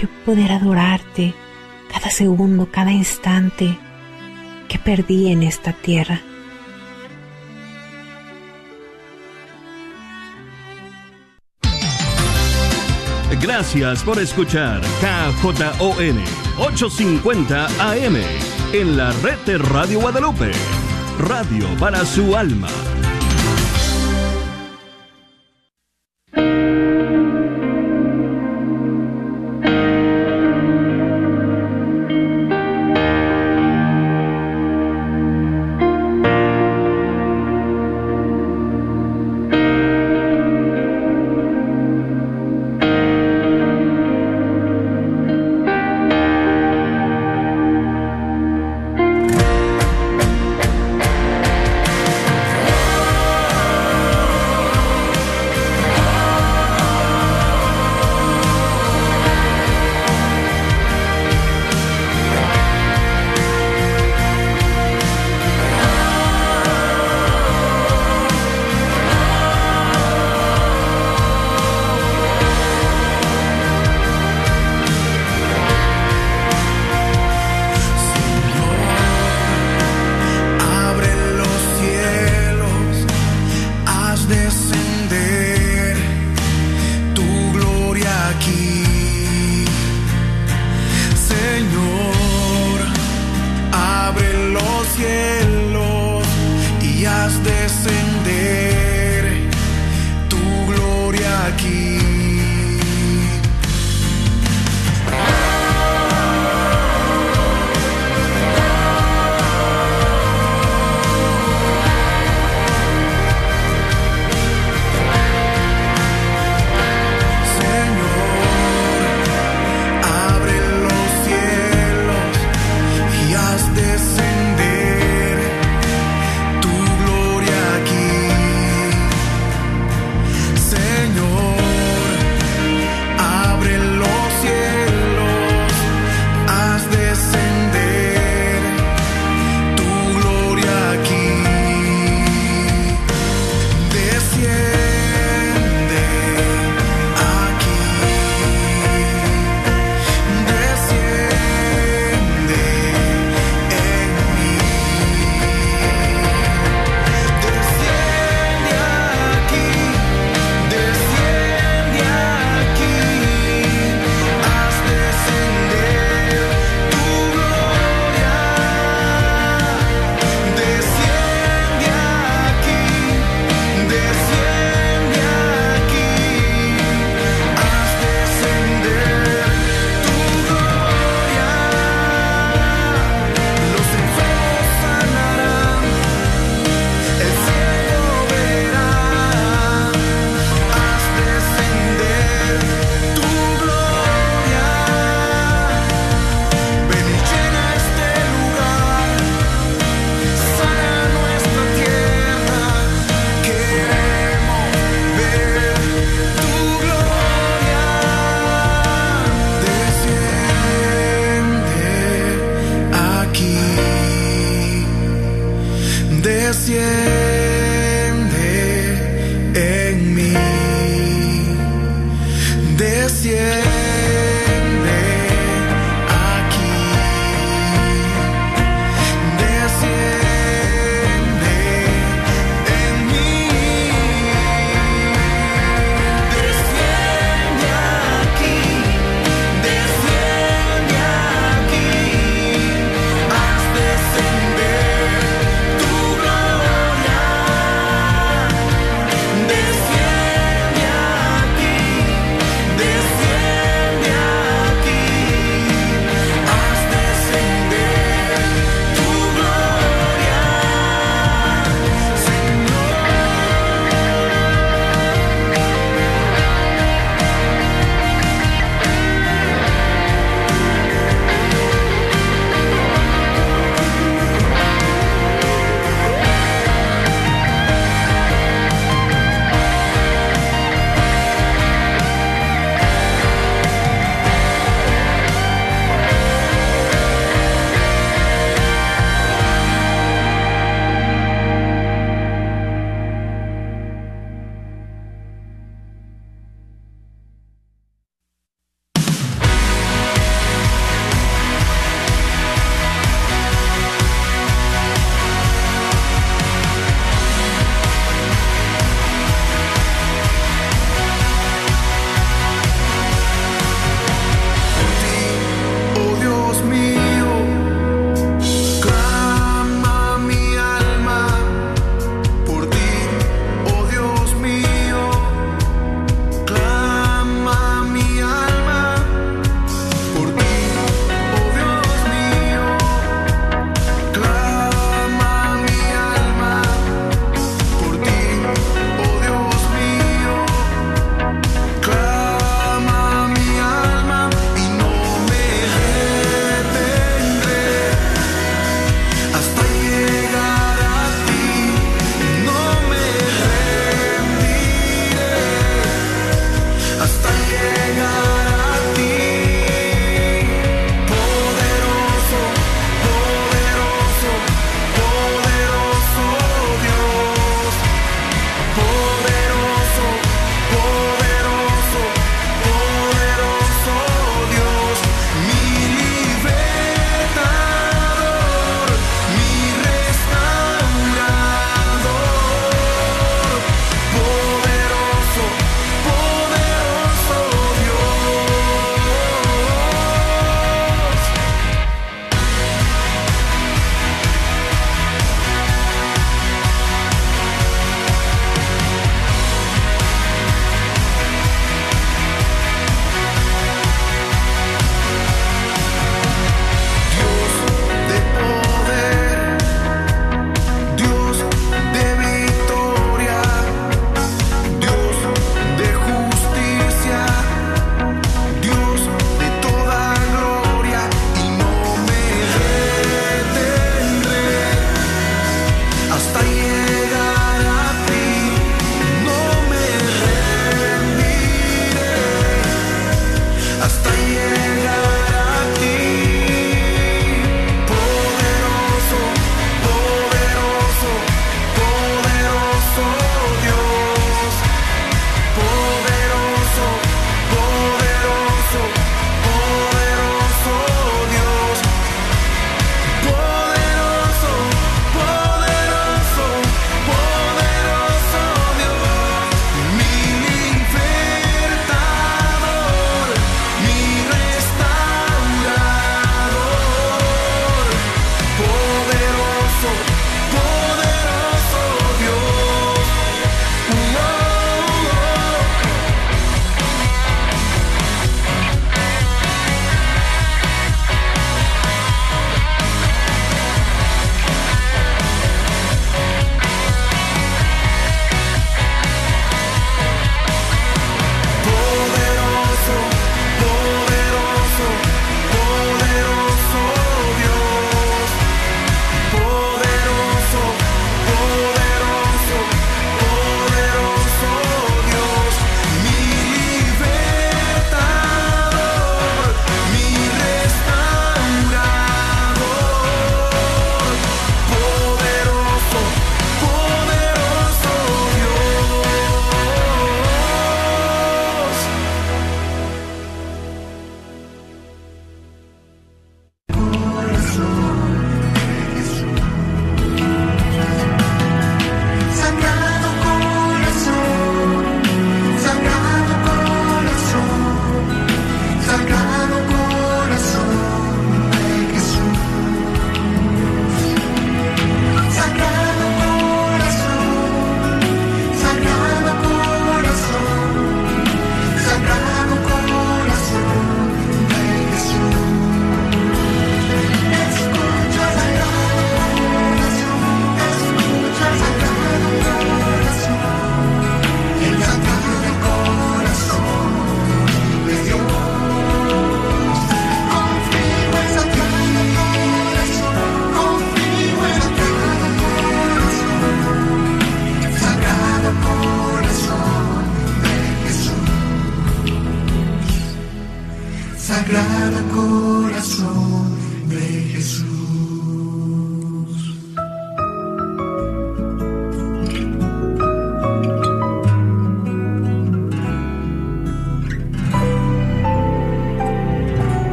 yo poder adorarte cada segundo, cada instante que perdí en esta tierra. Gracias por escuchar KJON 850 AM en la red de Radio Guadalupe. Radio para su alma.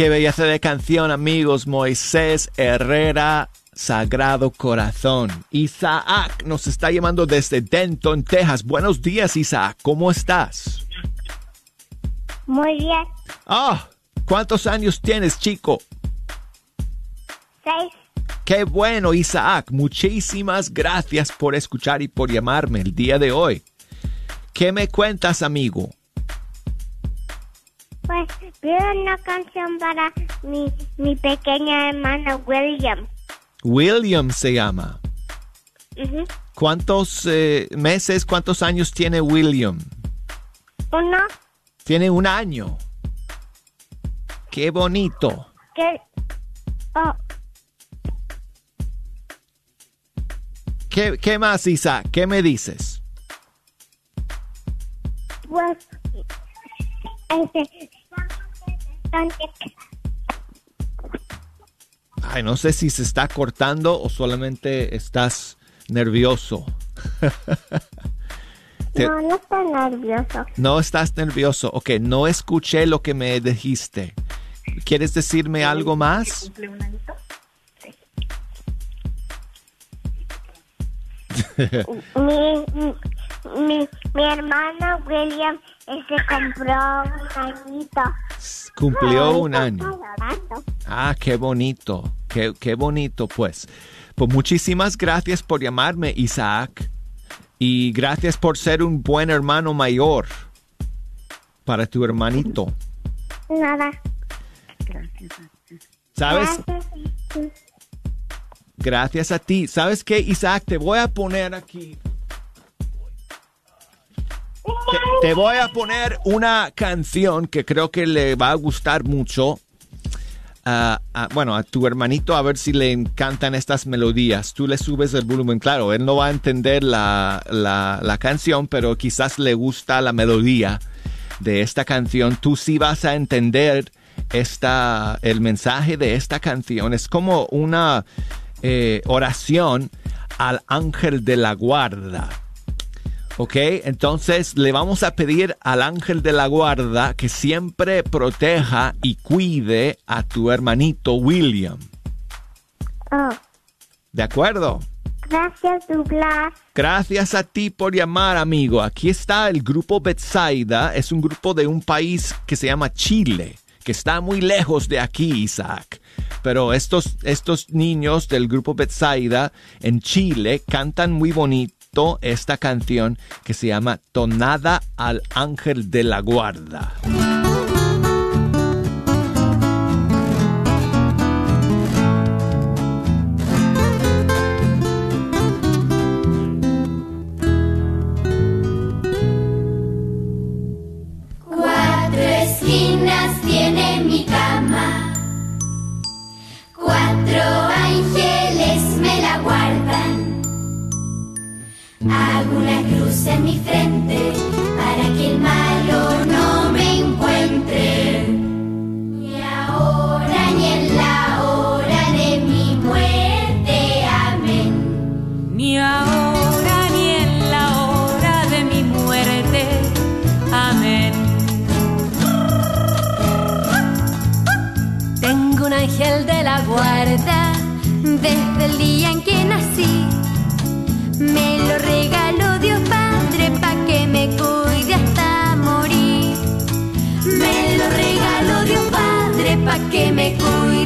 Qué belleza de canción, amigos. Moisés Herrera, Sagrado Corazón. Isaac nos está llamando desde Denton, Texas. Buenos días, Isaac. ¿Cómo estás? Muy bien. Ah, ¿cuántos años tienes, chico? Seis. Qué bueno, Isaac. Muchísimas gracias por escuchar y por llamarme el día de hoy. ¿Qué me cuentas, amigo? Pues vi una canción para mi, mi pequeña hermana William. William se llama. ¿Cuántos eh, meses, cuántos años tiene William? Uno Tiene un año. Qué bonito. que... Oh, ¿Qué, qué más, Isaac? ¿Qué me dices? pues... Ay, no sé si se está cortando o solamente estás nervioso. Te- No, no estoy nervioso. No estás nervioso. Ok, no escuché lo que me dijiste. ¿Quieres decirme algo más? Mi, mi, mi, mi hermana William se compró un añito. Cumplió un año. Ah, qué bonito. Qué, qué bonito, pues. Pues muchísimas gracias por llamarme, Isaac. Y gracias por ser un buen hermano mayor para tu hermanito. Nada. ¿Sabes? Gracias. Gracias a ti. ¿Sabes qué, Isaac? Te voy a poner aquí. Te, voy a poner una canción que creo que le va a gustar mucho. bueno, a tu hermanito a ver si le encantan estas melodías. Tú le subes el volumen, claro, él no va a entender la, la- la canción, pero quizás le gusta la melodía de esta canción. Tú sí vas a entender esta, el mensaje de esta canción. Es como una eh, oración al ángel de la guarda. ¿Ok? Entonces le vamos a pedir al ángel de la guarda que siempre proteja y cuide a tu hermanito William. Oh, ¿De acuerdo? gracias, Douglas. Gracias a ti por llamar, amigo. Aquí está el grupo Betsaida. Es un grupo de un país que se llama Chile, que está muy lejos de aquí, Isaac. Pero estos, estos niños del grupo Betsaida en Chile cantan muy bonito esta canción que se llama Tonada al Ángel de la Guarda. Desde el día en que nací. Me lo regaló Dios Padre pa' que me cuide hasta morir. Me lo regaló Dios Padre pa' que me cuide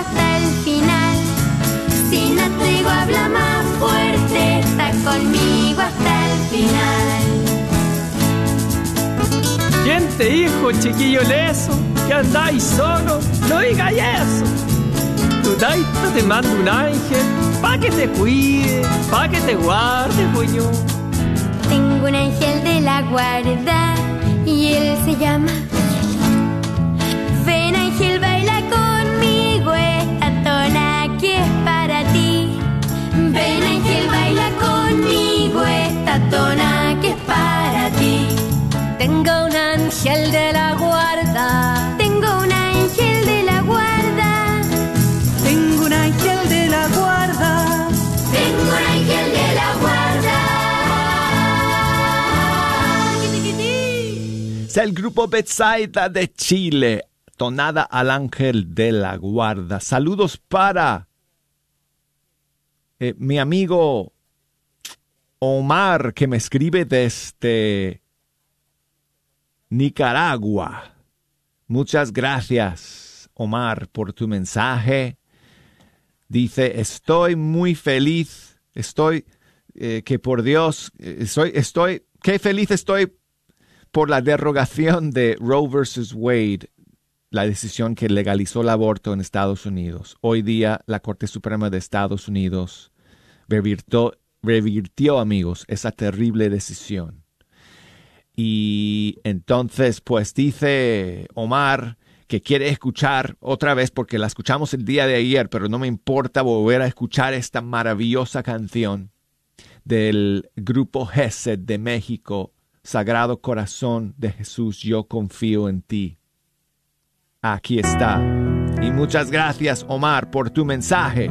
hasta el final. Si no trigo habla más fuerte, está conmigo hasta el final. ¿Quién te dijo, chiquillo leso, que andáis solo? No digáis eso. Tu taita te manda un ángel pa' que te cuide, pa' que te guarde, puño. Tengo un ángel de la guarda y él se llama ángel de la guarda. Tengo un ángel de la guarda. Tengo un ángel de la guarda. Tengo un ángel de la guarda. Es el grupo Betsaida de Chile, tonada al ángel de la guarda. Saludos para eh, mi amigo Omar, que me escribe desde Nicaragua. Muchas gracias, Omar, por tu mensaje. Dice, estoy muy feliz, estoy, eh, que por Dios, eh, estoy, estoy, qué feliz estoy por la derogación de Roe versus Wade, la decisión que legalizó el aborto en Estados Unidos. Hoy día la Corte Suprema de Estados Unidos revirtió, revirtió amigos, esa terrible decisión. Y entonces, pues dice Omar que quiere escuchar otra vez, porque la escuchamos el día de ayer, pero no me importa volver a escuchar esta maravillosa canción del grupo Gesed de México, Sagrado Corazón de Jesús, yo confío en ti. Aquí está. Y muchas gracias, Omar, por tu mensaje.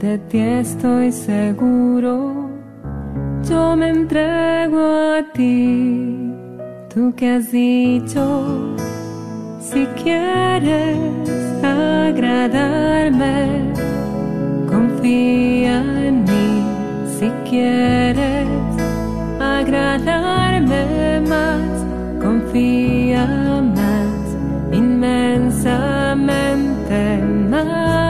de ti estoy seguro, yo me entrego a ti. Tú que has dicho, si quieres agradarme, confía en mí. Si quieres agradarme más, confía más, inmensamente más.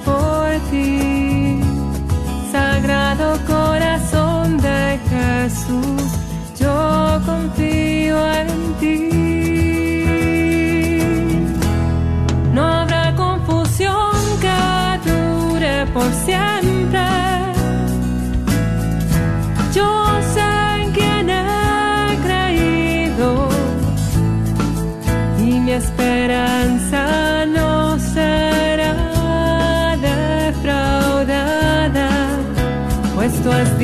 Jesús, yo confío en ti. No habrá confusión que dure por siempre. Yo sé en quién he creído y mi esperanza no será defraudada, pues tú has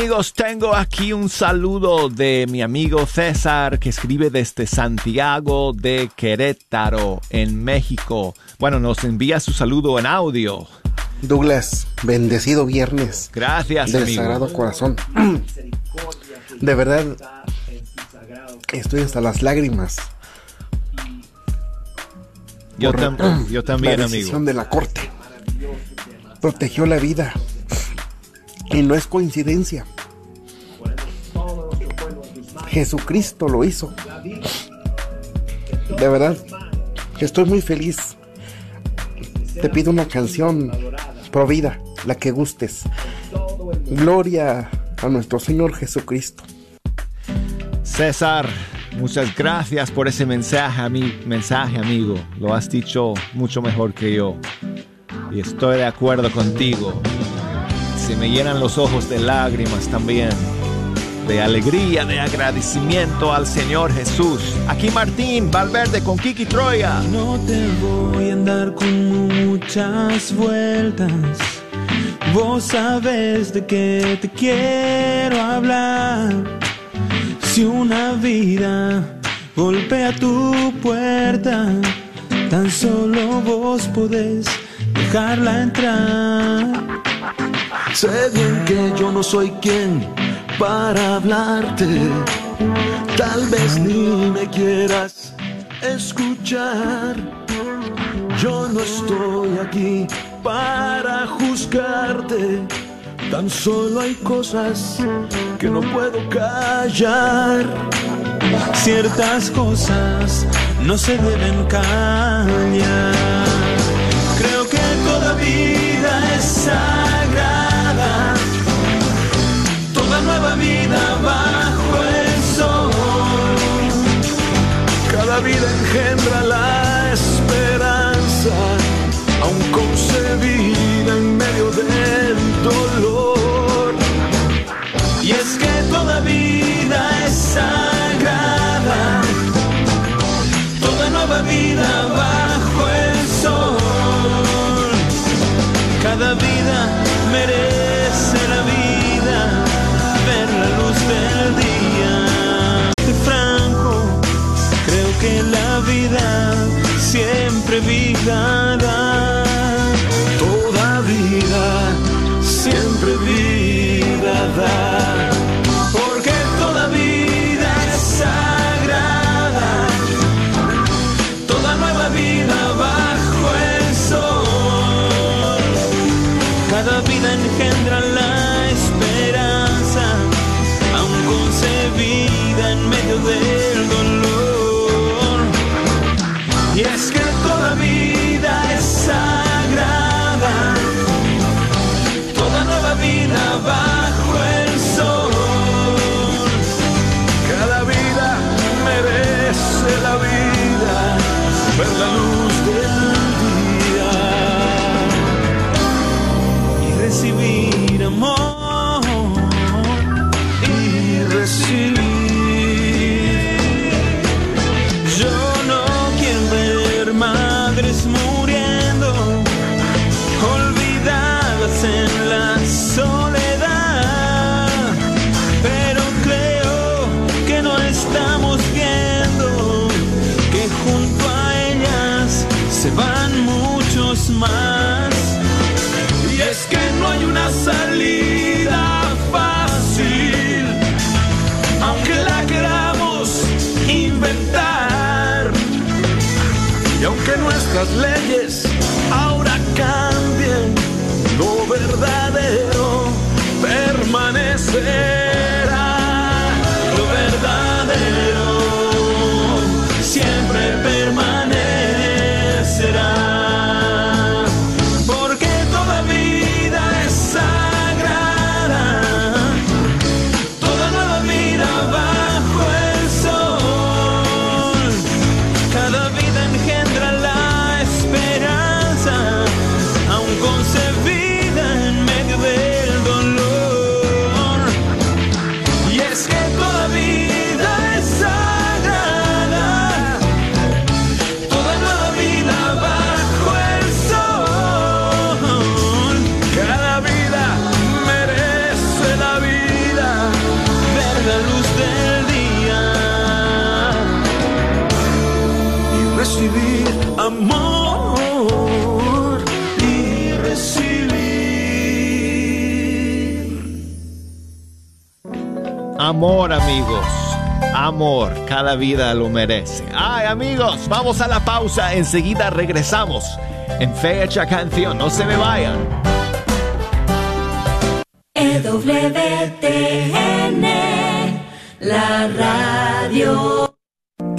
Amigos, tengo aquí un saludo de mi amigo César que escribe desde Santiago de Querétaro, en México. Bueno, nos envía su saludo en audio. Douglas, bendecido viernes. Gracias, del amigo. Sagrado Corazón. De verdad, estoy hasta las lágrimas. Yo, tam- yo también, la amigo. decisión de la corte. Protegió la vida. Y no es coincidencia. Jesucristo lo hizo. De verdad, estoy muy feliz. Te pido una canción pro vida, la que gustes. Gloria a nuestro Señor Jesucristo. César, muchas gracias por ese mensaje, ami- mensaje, amigo. Lo has dicho mucho mejor que yo. Y estoy de acuerdo contigo. Se me llenan los ojos de lágrimas también. De alegría, de agradecimiento al Señor Jesús. Aquí Martín Valverde con Kiki Troya. No te voy a andar con muchas vueltas. Vos sabes de qué te quiero hablar. Si una vida golpea tu puerta, tan solo vos podés dejarla entrar. Sé bien que yo no soy quien para hablarte. Tal vez ni me quieras escuchar. Yo no estoy aquí para juzgarte. Tan solo hay cosas que no puedo callar. Ciertas cosas no se deben callar. Toda vida siempre vida da. Porque toda vida es sagrada, toda nueva vida bajo el sol. Cada vida engendra la esperanza, aún concebida en medio del aunque nuestras Amor, amigos. Amor, cada vida lo merece. Ay, amigos, vamos a la pausa. Enseguida regresamos en Fecha Canción. No se me vayan. EWTN, la radio.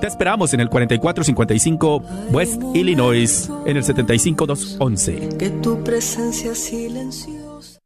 Te esperamos en el 4455 West Illinois, en el 75211. Que tu presencia silenciosa.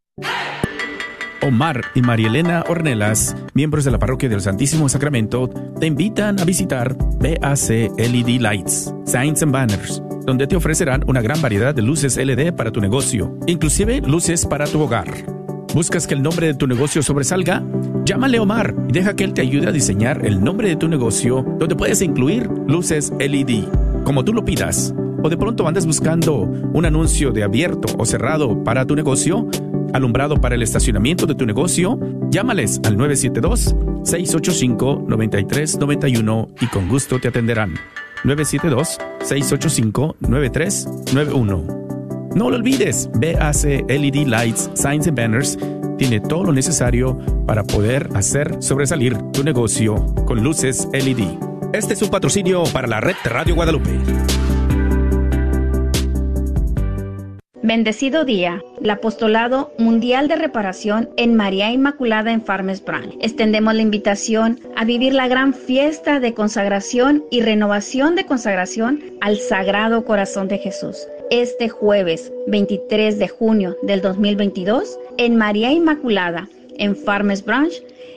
Omar y Marielena Ornelas, miembros de la Parroquia del Santísimo Sacramento, te invitan a visitar BAC LED Lights, Signs and Banners, donde te ofrecerán una gran variedad de luces LED para tu negocio, inclusive luces para tu hogar. ¿Buscas que el nombre de tu negocio sobresalga? Llámale Omar y deja que él te ayude a diseñar el nombre de tu negocio, donde puedes incluir luces LED, como tú lo pidas. O de pronto andas buscando un anuncio de abierto o cerrado para tu negocio, alumbrado para el estacionamiento de tu negocio, llámales al 972-685-9391 y con gusto te atenderán. 972-685-9391. No lo olvides, BAC LED Lights, Signs and Banners tiene todo lo necesario para poder hacer sobresalir tu negocio con luces LED. Este es un patrocinio para la red Radio Guadalupe. Bendecido día, el Apostolado Mundial de Reparación en María Inmaculada en Farmers Branch. Extendemos la invitación a vivir la gran fiesta de consagración y renovación de consagración al Sagrado Corazón de Jesús. Este jueves 23 de junio del 2022 en María Inmaculada en Farmers Branch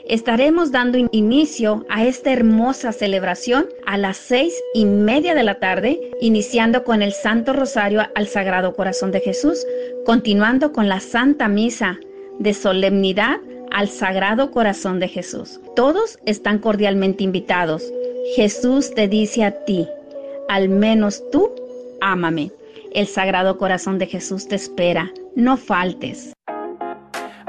estaremos dando inicio a esta hermosa celebración a las seis y media de la tarde, iniciando con el Santo Rosario al Sagrado Corazón de Jesús, continuando con la Santa Misa de solemnidad al Sagrado Corazón de Jesús. Todos están cordialmente invitados. Jesús te dice a ti, al menos tú, ámame. El Sagrado Corazón de Jesús te espera. No faltes.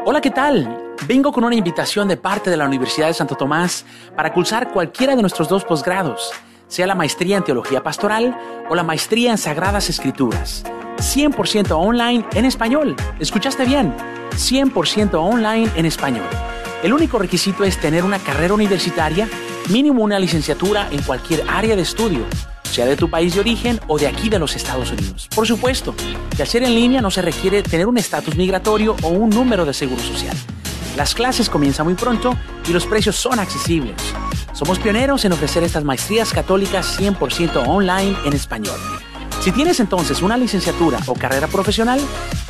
Hola, ¿qué tal? Vengo con una invitación de parte de la Universidad de Santo Tomás para cursar cualquiera de nuestros dos posgrados, sea la maestría en Teología Pastoral o la maestría en Sagradas Escrituras. 100% online en español. ¿Escuchaste bien? 100% online en español. El único requisito es tener una carrera universitaria, mínimo una licenciatura en cualquier área de estudio, sea de tu país de origen o de aquí de los Estados Unidos. Por supuesto, al ser en línea no se requiere tener un estatus migratorio o un número de seguro social. Las clases comienzan muy pronto y los precios son accesibles. Somos pioneros en ofrecer estas maestrías católicas 100% online en español. Si tienes entonces una licenciatura o carrera profesional,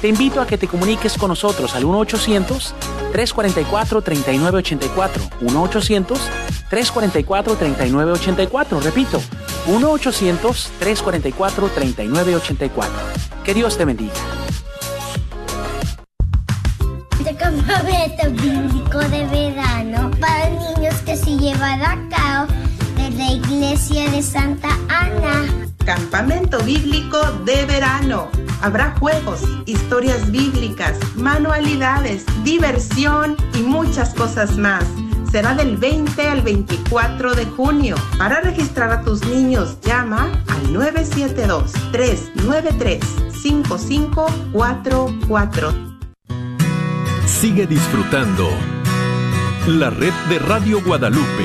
te invito a que te comuniques con nosotros al 1-800-344-3984. 1-800-344-3984. Repito, 1-800-344-3984. Que Dios te bendiga. Campamento bíblico de verano para niños que se llevará a cabo de la iglesia de Santa Ana. Campamento bíblico de verano. Habrá juegos, historias bíblicas, manualidades, diversión y muchas cosas más. Será del 20 al 24 de junio. Para registrar a tus niños, llama al 972-393-5544. Sigue disfrutando la red de Radio Guadalupe.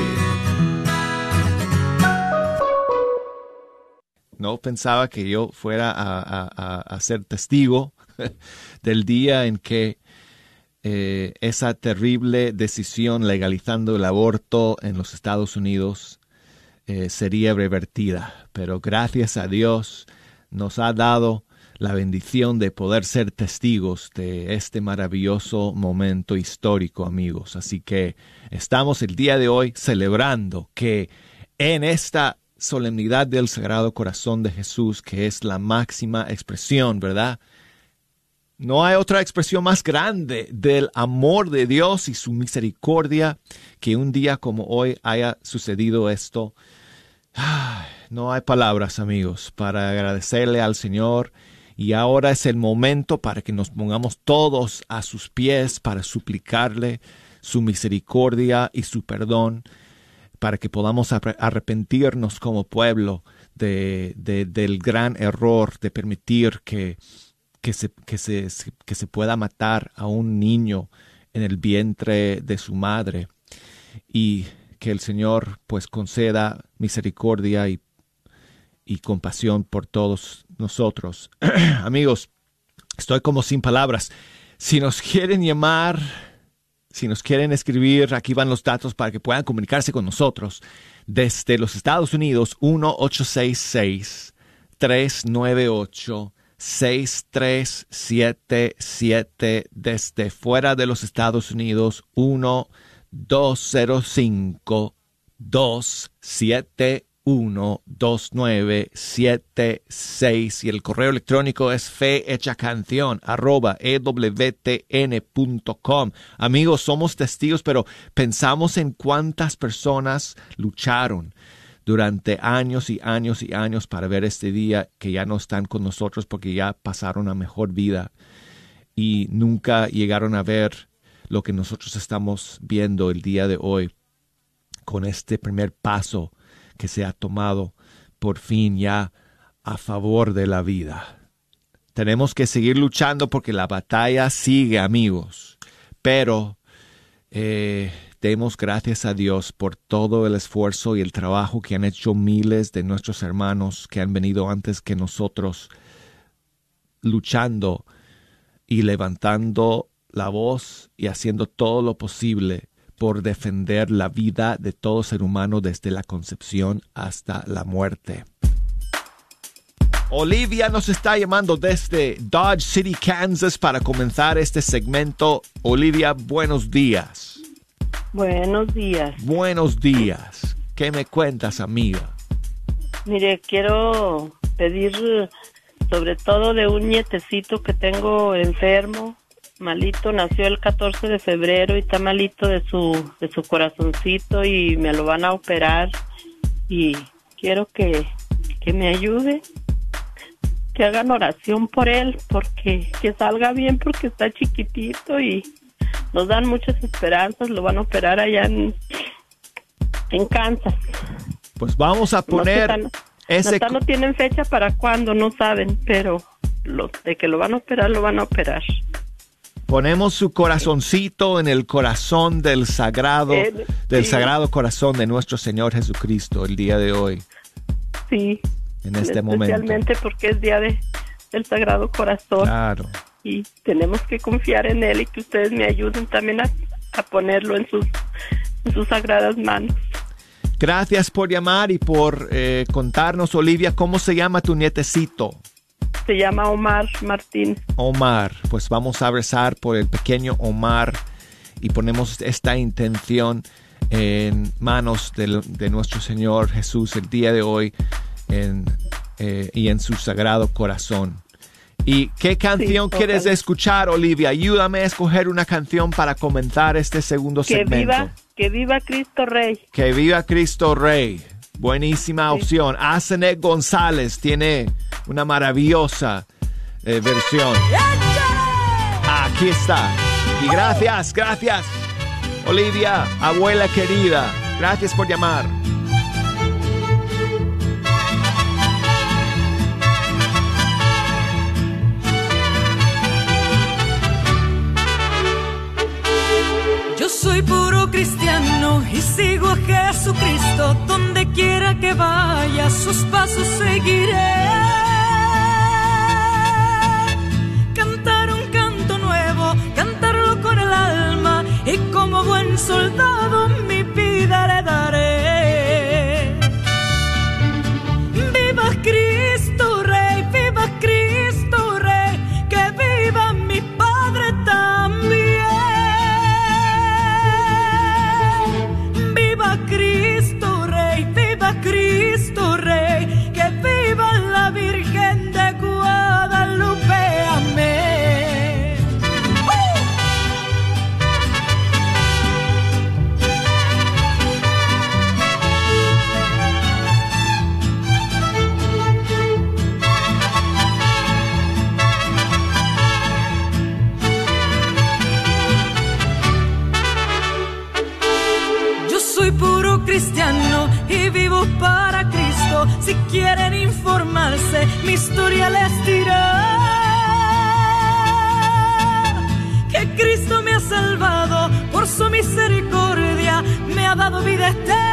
No pensaba que yo fuera a, a- a ser testigo del día en que eh, esa terrible decisión legalizando el aborto en los Estados Unidos eh, sería revertida. Pero gracias a Dios nos ha dado la bendición de poder ser testigos de este maravilloso momento histórico, amigos. Así que estamos el día de hoy celebrando que en esta solemnidad del Sagrado Corazón de Jesús, que es la máxima expresión, ¿verdad? No hay otra expresión más grande del amor de Dios y su misericordia que un día como hoy haya sucedido esto. No hay palabras, amigos, para agradecerle al Señor. Y ahora es el momento para que nos pongamos todos a sus pies para suplicarle su misericordia y su perdón, para que podamos arrepentirnos como pueblo de, del gran error de permitir que que se, que, se, que se pueda matar a un niño en el vientre de su madre y que el Señor pues conceda misericordia y, y compasión por todos nosotros. Amigos, estoy como sin palabras. Si nos quieren llamar, si nos quieren escribir, aquí van los datos para que puedan comunicarse con nosotros. Desde los Estados Unidos, 1866 398 6377 desde fuera de los Estados Unidos 1 205 271 2976 y el correo electrónico es canción arroba ewtn.com. Amigos, somos testigos, pero pensamos en cuántas personas lucharon durante años y años y años para ver este día que ya no están con nosotros porque ya pasaron a mejor vida y nunca llegaron a ver lo que nosotros estamos viendo el día de hoy con este primer paso que se ha tomado por fin ya a favor de la vida. Tenemos que seguir luchando porque la batalla sigue, amigos. Pero eh, Demos gracias a Dios por todo el esfuerzo y el trabajo que han hecho miles de nuestros hermanos que han venido antes que nosotros, luchando y levantando la voz y haciendo todo lo posible por defender la vida de todo ser humano desde la concepción hasta la muerte. Olivia nos está llamando desde Dodge City, Kansas para comenzar este segmento. Olivia, buenos días. Buenos días. Buenos días. ¿Qué me cuentas, amiga? Mire, quiero pedir sobre todo de un nietecito que tengo enfermo, malito, nació el 14 de febrero y está malito de su de su corazoncito y me lo van a operar y quiero que, que me ayude que hagan oración por él porque que salga bien porque está chiquitito y nos dan muchas esperanzas, lo van a operar allá en, en Kansas. Pues vamos a poner ese... No, tienen fecha para cuándo, no saben, pero lo, de que lo van a operar, lo van a operar. Ponemos su corazoncito en el corazón del sagrado, del sagrado corazón de nuestro Señor Jesucristo el día de hoy. Sí. En este momento. Especialmente porque es día de, del Sagrado Corazón. Claro y tenemos que confiar en Él y que ustedes me ayuden también a, ponerlo en sus, sus sagradas manos. Gracias por llamar y por eh, contarnos, Olivia, cómo se llama tu nietecito. Se llama Omar Martín. Omar, pues vamos a rezar por el pequeño Omar y ponemos esta intención en manos de, nuestro Señor Jesús el día de hoy eh, y en su sagrado corazón. ¿Y qué canción quieres escuchar, Olivia? Ayúdame a escoger una canción para comenzar este segundo que segmento. Viva, que viva Cristo Rey. Que viva Cristo Rey. Buenísima opción. Asenet González tiene una maravillosa eh, versión. Aquí está. Y gracias, gracias. Olivia, abuela querida. Gracias por llamar. Soy puro cristiano y sigo a Jesucristo. Donde quiera que vaya, sus pasos seguiré. Cantar un canto nuevo, cantarlo con el alma y como buen soldado mi vida le daré. Historia les dirá. Que Cristo me ha salvado por su misericordia, me ha dado vida eterna,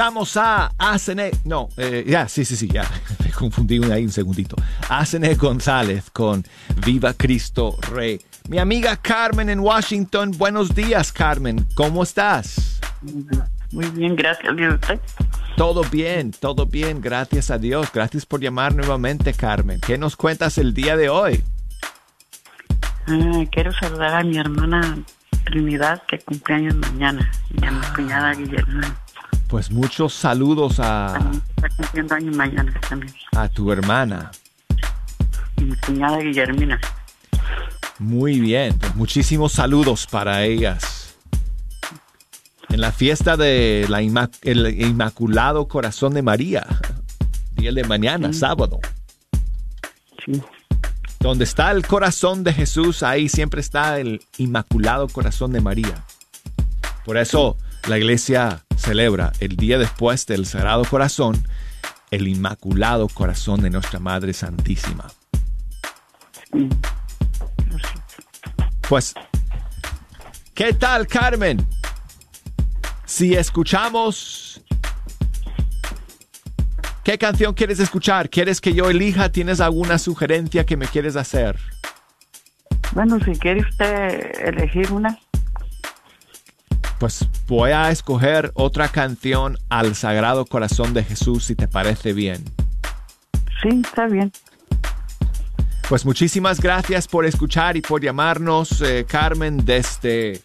Escuchamos a Asene, no, eh, ya, sí, sí, sí, ya, me confundí ahí un segundito. Asene González con Viva Cristo Rey. Mi amiga Carmen en Washington, buenos días Carmen, ¿cómo estás? Muy bien, gracias. ¿Y usted? Todo bien, todo bien, gracias a Dios. Gracias por llamar nuevamente Carmen. ¿Qué nos cuentas el día de hoy? Ah, quiero saludar a mi hermana Trinidad, que cumpleaños mañana, y a mi cuñada Guillermo. Pues muchos saludos a, Está cumpliendo años mañana también. a tu hermana. Mi cuñada Guillermina. Muy bien, pues muchísimos saludos para ellas. En la fiesta de la Inma- el Inmaculado Corazón de María, día de mañana, sábado. Donde está el corazón de Jesús, ahí siempre está el Inmaculado Corazón de María. Por eso la iglesia celebra el día después del Sagrado Corazón, el Inmaculado Corazón de nuestra Madre Santísima. Pues, ¿qué tal, Carmen? Si escuchamos... ¿Qué canción quieres escuchar? ¿Quieres que yo elija? ¿Tienes alguna sugerencia que me quieres hacer? Bueno, si quiere usted elegir una. Pues voy a escoger otra canción al Sagrado Corazón de Jesús, si te parece bien. Sí, está bien. Pues muchísimas gracias por escuchar y por llamarnos, eh, Carmen, desde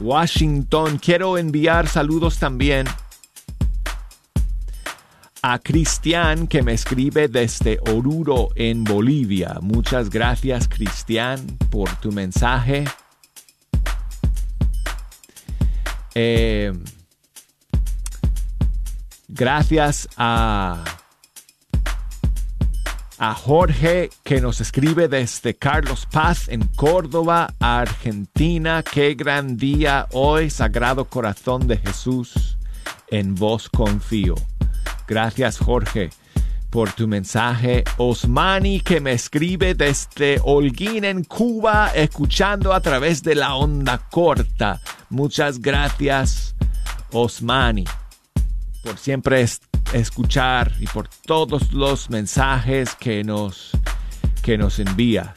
Washington. Quiero enviar saludos también a Cristian, que me escribe desde Oruro, en Bolivia. Muchas gracias, Cristian, por tu mensaje. Eh, gracias a a Jorge que nos escribe desde Carlos Paz en Córdoba, Argentina. Qué gran día hoy, Sagrado Corazón de Jesús. En vos confío. Gracias Jorge por tu mensaje. Osmani que me escribe desde Holguín en Cuba, escuchando a través de la onda corta. Muchas gracias Osmani por siempre es- escuchar y por todos los mensajes que nos, que nos envías.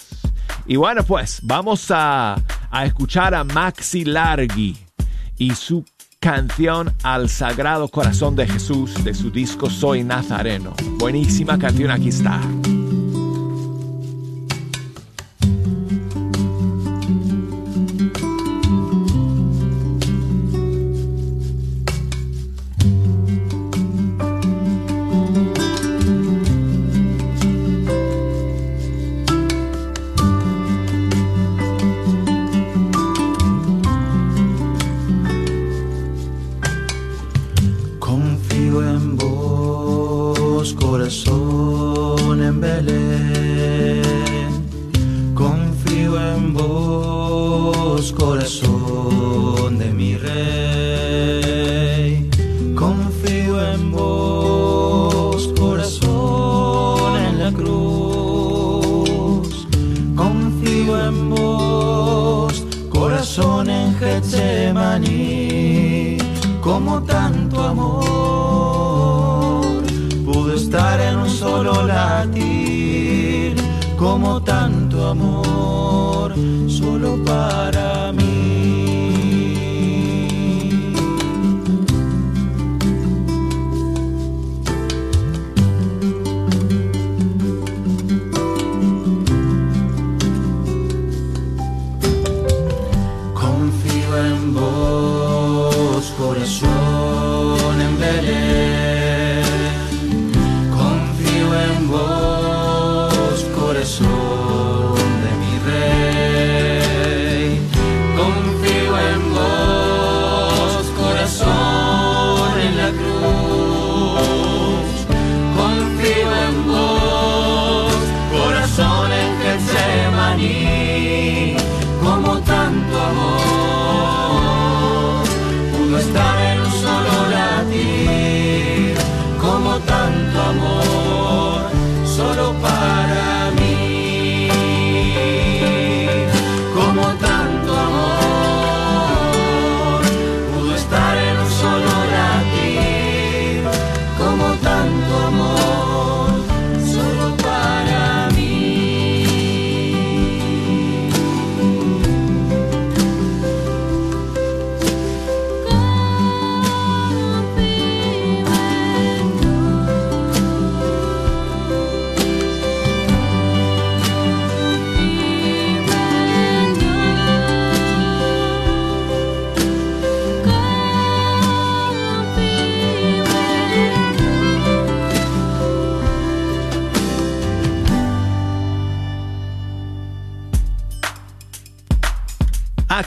Y bueno, pues vamos a, a escuchar a Maxi Largi y su canción Al Sagrado Corazón de Jesús de su disco Soy Nazareno. Buenísima canción, aquí está.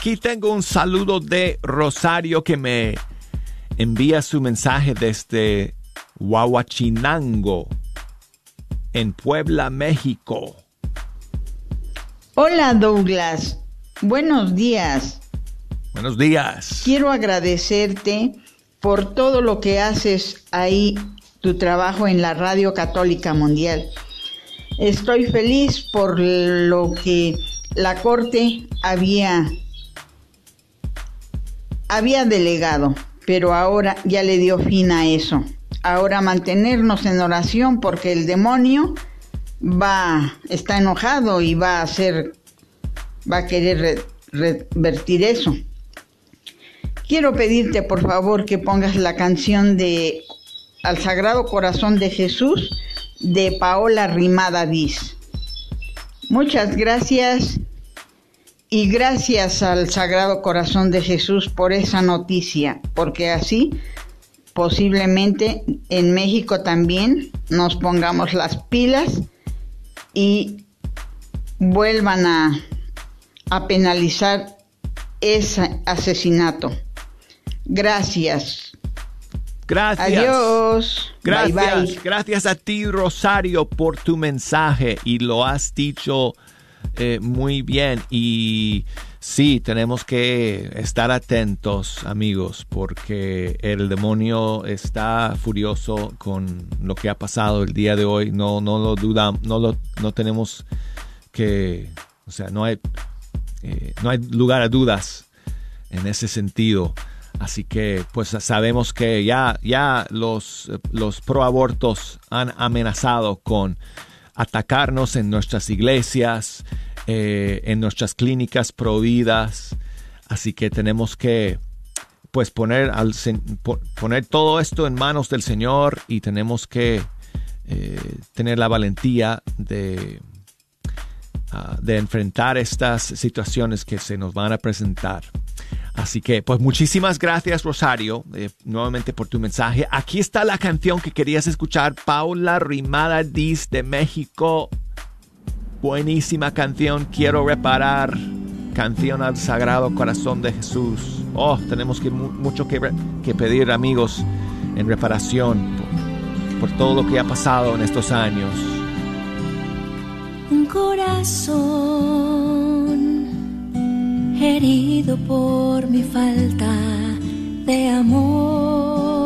Aquí tengo un saludo de Rosario que me envía su mensaje desde Huahuachinango, en Puebla, México. Hola Douglas, buenos días. Buenos días. Quiero agradecerte por todo lo que haces ahí, tu trabajo en la Radio Católica Mundial. Estoy feliz por lo que la Corte había, había delegado, pero ahora ya le dio fin a eso. Ahora mantenernos en oración porque el demonio va, está enojado y va a hacer, va a querer re- revertir eso. Quiero pedirte por favor que pongas la canción de Al Sagrado Corazón de Jesús de Paola Rimada Diz. Muchas gracias y gracias al Sagrado Corazón de Jesús por esa noticia, porque así posiblemente en México también nos pongamos las pilas y vuelvan a, a penalizar ese asesinato. Gracias. Gracias. Adiós. Gracias, Bye, bye. gracias a ti, Rosario, por tu mensaje y lo has dicho eh, muy bien. Y sí, tenemos que estar atentos, amigos, porque el demonio está furioso con lo que ha pasado el día de hoy. No, no lo dudamos, no lo, no tenemos que, o sea, no hay, eh, no hay lugar a dudas en ese sentido. Así que pues sabemos que ya, ya los, los proabortos han amenazado con atacarnos en nuestras iglesias, eh, en nuestras clínicas prohibidas. Así que tenemos que pues poner, al, poner todo esto en manos del Señor y tenemos que eh, tener la valentía de, ah, de enfrentar estas situaciones que se nos van a presentar. Así que, pues muchísimas gracias, Rosario, eh, nuevamente por tu mensaje. Aquí está la canción que querías escuchar, Paula Rimada Diz de México. Buenísima canción, quiero reparar. Canción al Sagrado Corazón de Jesús. Oh, tenemos que, mu- mucho que, que pedir, amigos, en reparación por, por todo lo que ha pasado en estos años. Un corazón herido por mi falta de amor,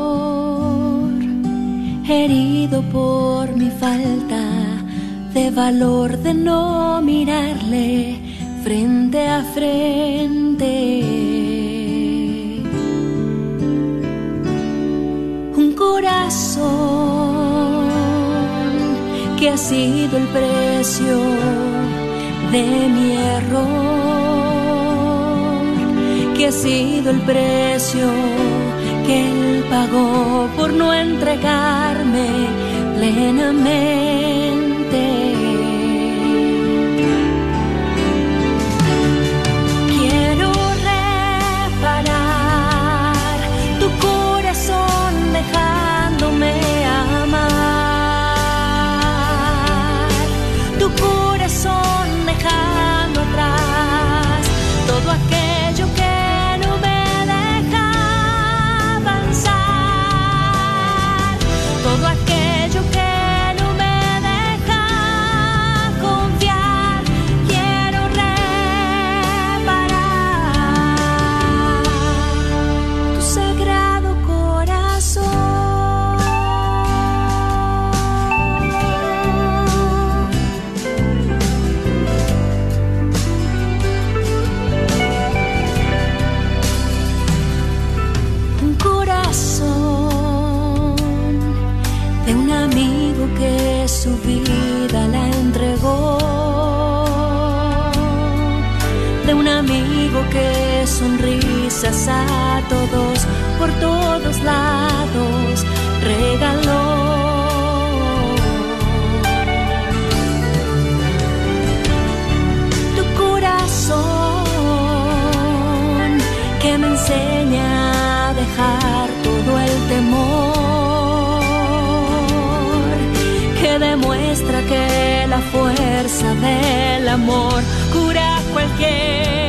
herido por mi falta de valor de no mirarle frente a frente. Un corazón ha sido el precio de mi error, que ha sido el precio que él pagó por no entregarme plenamente. A todos, por todos lados, regaló. Tu corazón que me enseña a dejar todo el temor, que demuestra que la fuerza del amor cura cualquier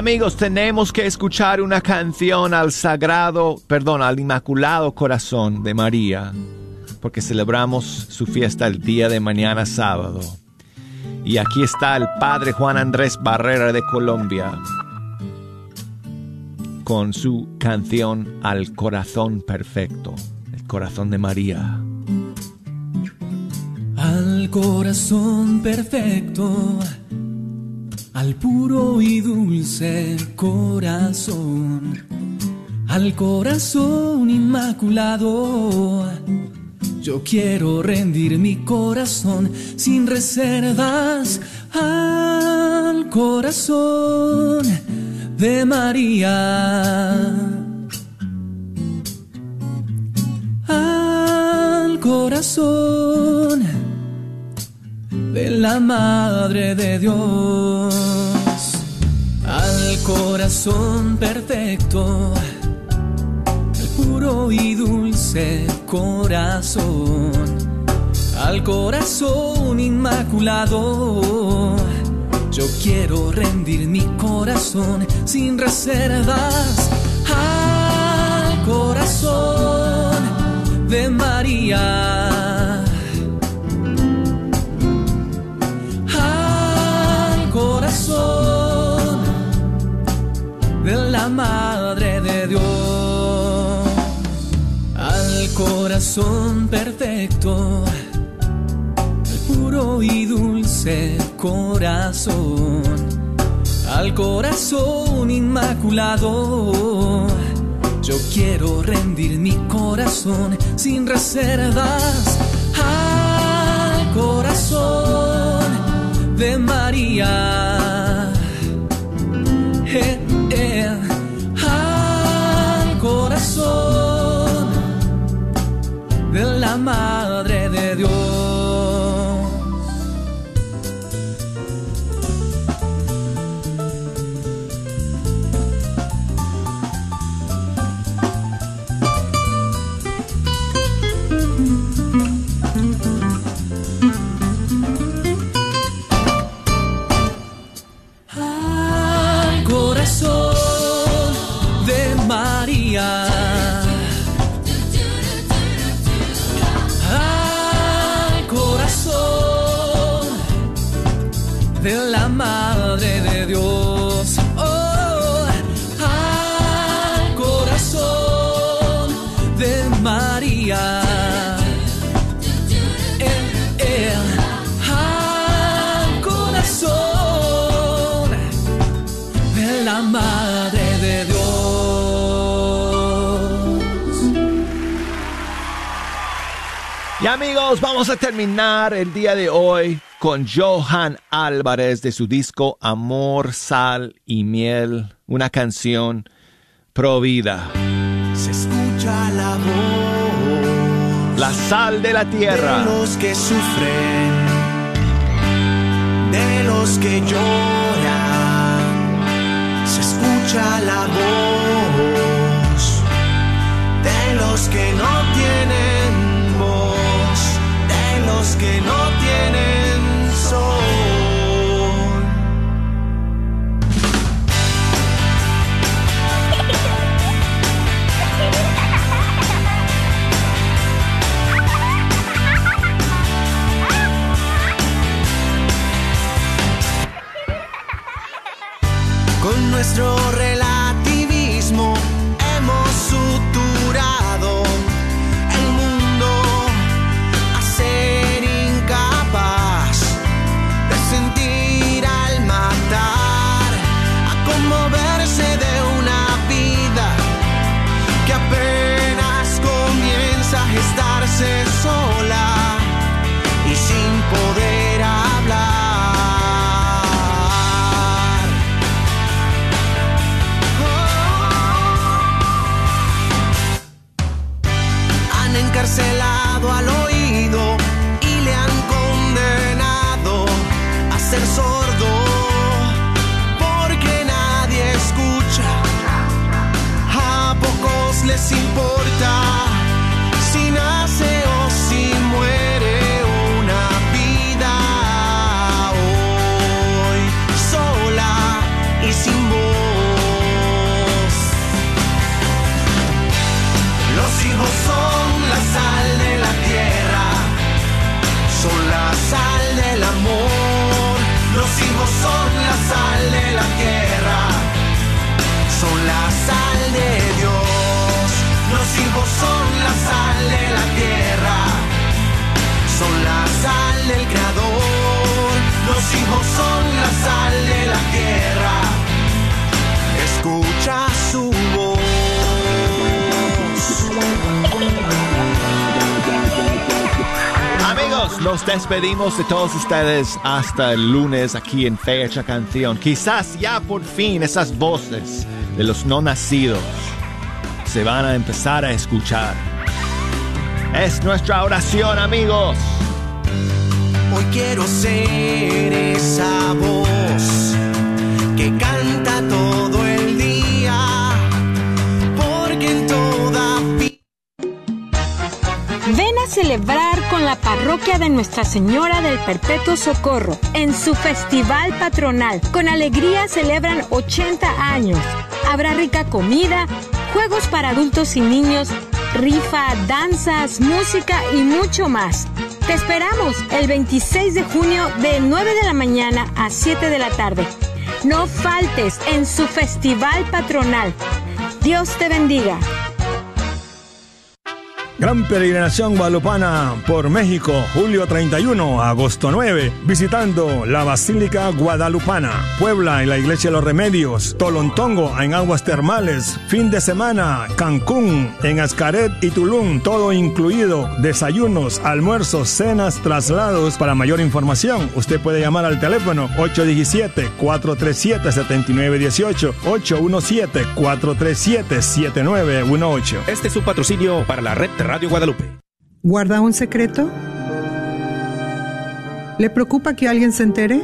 Amigos, tenemos que escuchar una canción al sagrado, perdón, al inmaculado corazón de María, porque celebramos su fiesta el día de mañana sábado. Y aquí está el Padre Juan Andrés Barrera de Colombia con su canción Al Corazón Perfecto, el corazón de María. Al corazón perfecto al puro y dulce corazón, al corazón inmaculado. Yo quiero rendir mi corazón sin reservas al corazón de María. Al corazón de la Madre de Dios, al corazón perfecto, al puro y dulce corazón, al corazón inmaculado. Yo quiero rendir mi corazón sin reservas al corazón de María. Madre de Dios. Al corazón perfecto, el puro y dulce corazón. Al corazón inmaculado yo quiero rendir mi corazón sin reservas al corazón de María. De Y amigos, vamos a terminar el día de hoy con Johan Álvarez de su disco Amor, Sal y Miel, una canción pro vida. Se escucha la voz La sal de la tierra. de los que sufren, de los que lloran. Se escucha la voz de los que no que no nos despedimos de todos ustedes hasta el lunes aquí en Fecha Canción. Quizás ya por fin esas voces de los no nacidos se van a empezar a escuchar. Es nuestra oración, amigos. Hoy quiero ser esa voz que canta todo celebrar con la parroquia de Nuestra Señora del Perpetuo Socorro en su festival patronal. Con alegría celebran 80 años. Habrá rica comida, juegos para adultos y niños, rifa, danzas, música y mucho más. Te esperamos el 26 de junio de 9 de la mañana a 7 de la tarde. No faltes en su festival patronal. Dios te bendiga. Gran peregrinación guadalupana por México, julio 31, agosto 9, visitando la Basílica Guadalupana, Puebla en la Iglesia de los Remedios, Tolontongo en aguas termales, fin de semana, Cancún, en Ascaret y Tulum, todo incluido, desayunos, almuerzos, cenas, traslados. Para mayor información, usted puede llamar al teléfono 817-437-7918, 817-437-7918. Este es su patrocinio para la red Radio Guadalupe. ¿Guarda un secreto? ¿Le preocupa que alguien se entere?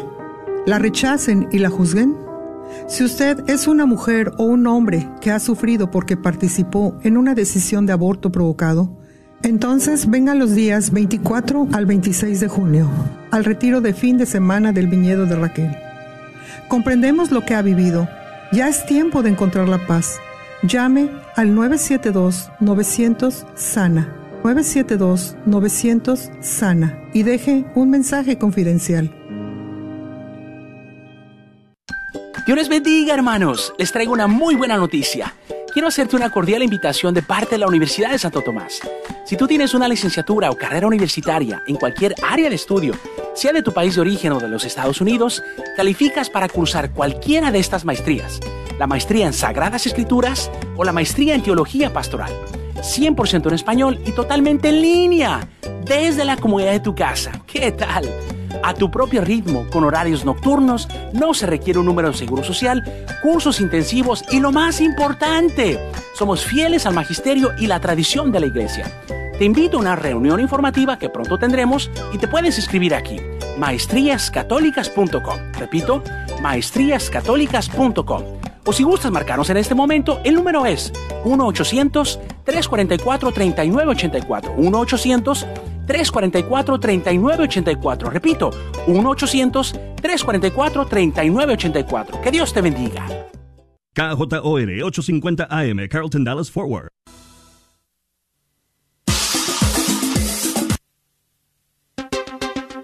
¿La rechacen y la juzguen? Si usted es una mujer o un hombre que ha sufrido porque participó en una decisión de aborto provocado, entonces venga los días 24 al 26 de junio, al retiro de fin de semana del viñedo de Raquel. Comprendemos lo que ha vivido. Ya es tiempo de encontrar la paz. Llame al 972-900-SANA. 972-900-SANA y deje un mensaje confidencial. Dios les bendiga, hermanos. Les traigo una muy buena noticia. Quiero hacerte una cordial invitación de parte de la Universidad de Santo Tomás. Si tú tienes una licenciatura o carrera universitaria en cualquier área de estudio, sea de tu país de origen o de los Estados Unidos, calificas para cursar cualquiera de estas maestrías. La maestría en Sagradas Escrituras o la maestría en Teología Pastoral. 100% en español y totalmente en línea, desde la comodidad de tu casa. ¿Qué tal? A tu propio ritmo, con horarios nocturnos, no se requiere un número de seguro social, cursos intensivos y lo más importante, somos fieles al magisterio y la tradición de la iglesia. Te invito a una reunión informativa que pronto tendremos y te puedes inscribir aquí, maestríascatólicas.com. Repito, maestríascatólicas.com. O si gustas marcarnos en este momento, el número es 1-800-344-3984. 1-800-344-3984. Repito, 1-800-344-3984. Que Dios te bendiga. KJOR 850 AM, Carlton Dallas Forward.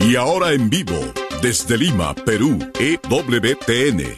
Y ahora en vivo, desde Lima, Perú, EWTN,